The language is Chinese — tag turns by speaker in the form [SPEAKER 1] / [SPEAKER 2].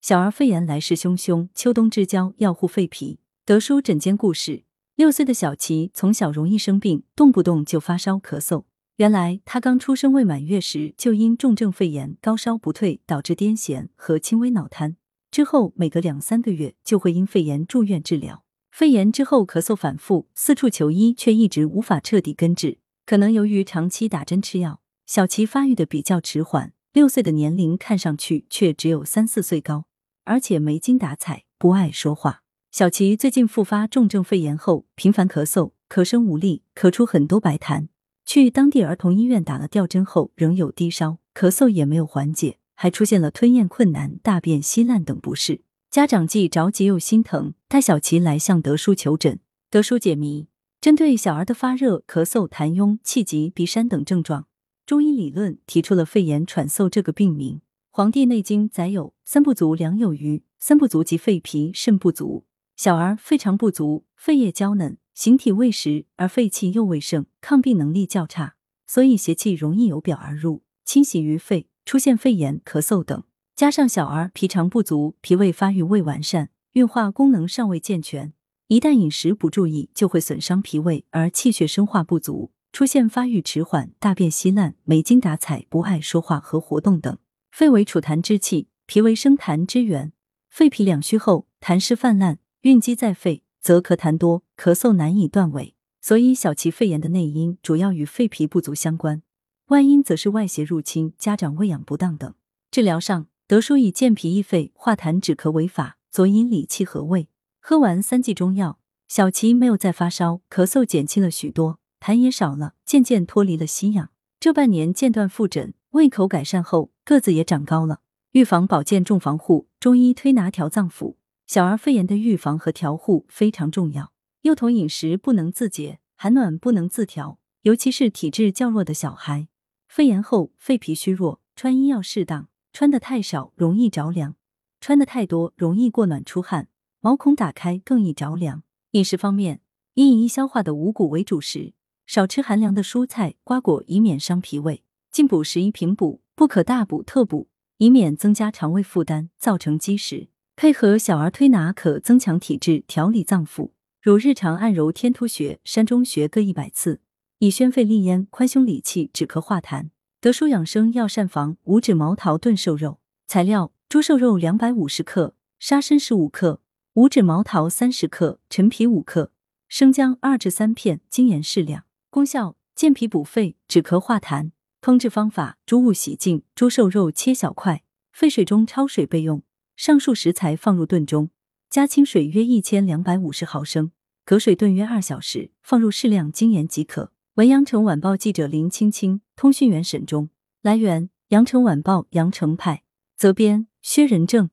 [SPEAKER 1] 小儿肺炎来势汹汹，秋冬之交要护肺脾。德叔诊间故事：六岁的小琪从小容易生病，动不动就发烧咳嗽。原来他刚出生未满月时就因重症肺炎高烧不退，导致癫痫和轻微脑瘫。之后每隔两三个月就会因肺炎住院治疗。肺炎之后咳嗽反复，四处求医却一直无法彻底根治。可能由于长期打针吃药，小琪发育的比较迟缓。六岁的年龄看上去却只有三四岁高，而且没精打采，不爱说话。小琪最近复发重症肺炎后，频繁咳嗽，咳声无力，咳出很多白痰。去当地儿童医院打了吊针后，仍有低烧，咳嗽也没有缓解，还出现了吞咽困难、大便稀烂等不适。家长既着急又心疼，带小琪来向德叔求诊。德叔解谜：针对小儿的发热、咳嗽、痰壅、气急、鼻山等症状。中医理论提出了肺炎喘嗽这个病名，《黄帝内经》载有“三不足，两有余”。三不足即肺脾肾不足，小儿肺肠不足，肺叶娇嫩，形体未实，而肺气又未盛，抗病能力较差，所以邪气容易由表而入，侵袭于肺，出现肺炎、咳嗽等。加上小儿脾肠不足，脾胃发育未完善，运化功能尚未健全，一旦饮食不注意，就会损伤脾胃，而气血生化不足。出现发育迟缓、大便稀烂、没精打采、不爱说话和活动等。肺为储痰之器，脾为生痰之源。肺脾两虚后，痰湿泛滥，蕴积在肺，则咳痰多，咳嗽难以断尾。所以，小荠肺炎的内因主要与肺脾不足相关，外因则是外邪入侵、家长喂养不当等。治疗上，德叔以健脾益肺、化痰止咳为法，佐以理气和胃。喝完三剂中药，小琪没有再发烧，咳嗽减轻了许多。痰也少了，渐渐脱离了吸氧。这半年间断复诊，胃口改善后，个子也长高了。预防保健重防护，中医推拿调脏腑。小儿肺炎的预防和调护非常重要。幼童饮食不能自节，寒暖不能自调，尤其是体质较弱的小孩。肺炎后肺脾虚弱，穿衣要适当，穿的太少容易着凉，穿的太多容易过暖出汗，毛孔打开更易着凉。饮食方面，以易消化的五谷为主食。少吃寒凉的蔬菜瓜果，以免伤脾胃。进补时宜平补，不可大补特补，以免增加肠胃负担，造成积食。配合小儿推拿，可增强体质，调理脏腑。如日常按揉天突穴、山中穴各一百次，以宣肺利咽、宽胸理气、止咳化痰。德舒养生药膳房五指毛桃炖瘦肉材料：猪瘦肉两百五十克，沙参十五克，五指毛桃三十克，陈皮五克，生姜二至三片，精盐适量。功效：健脾补肺、止咳化痰。烹制方法：猪物洗净，猪瘦肉切小块，沸水中焯水备用。上述食材放入炖中，加清水约一千两百五十毫升，隔水炖约二小时，放入适量精盐即可。文阳城晚报记者林青青，通讯员沈忠。来源：阳城晚报阳城派，责编：薛仁正。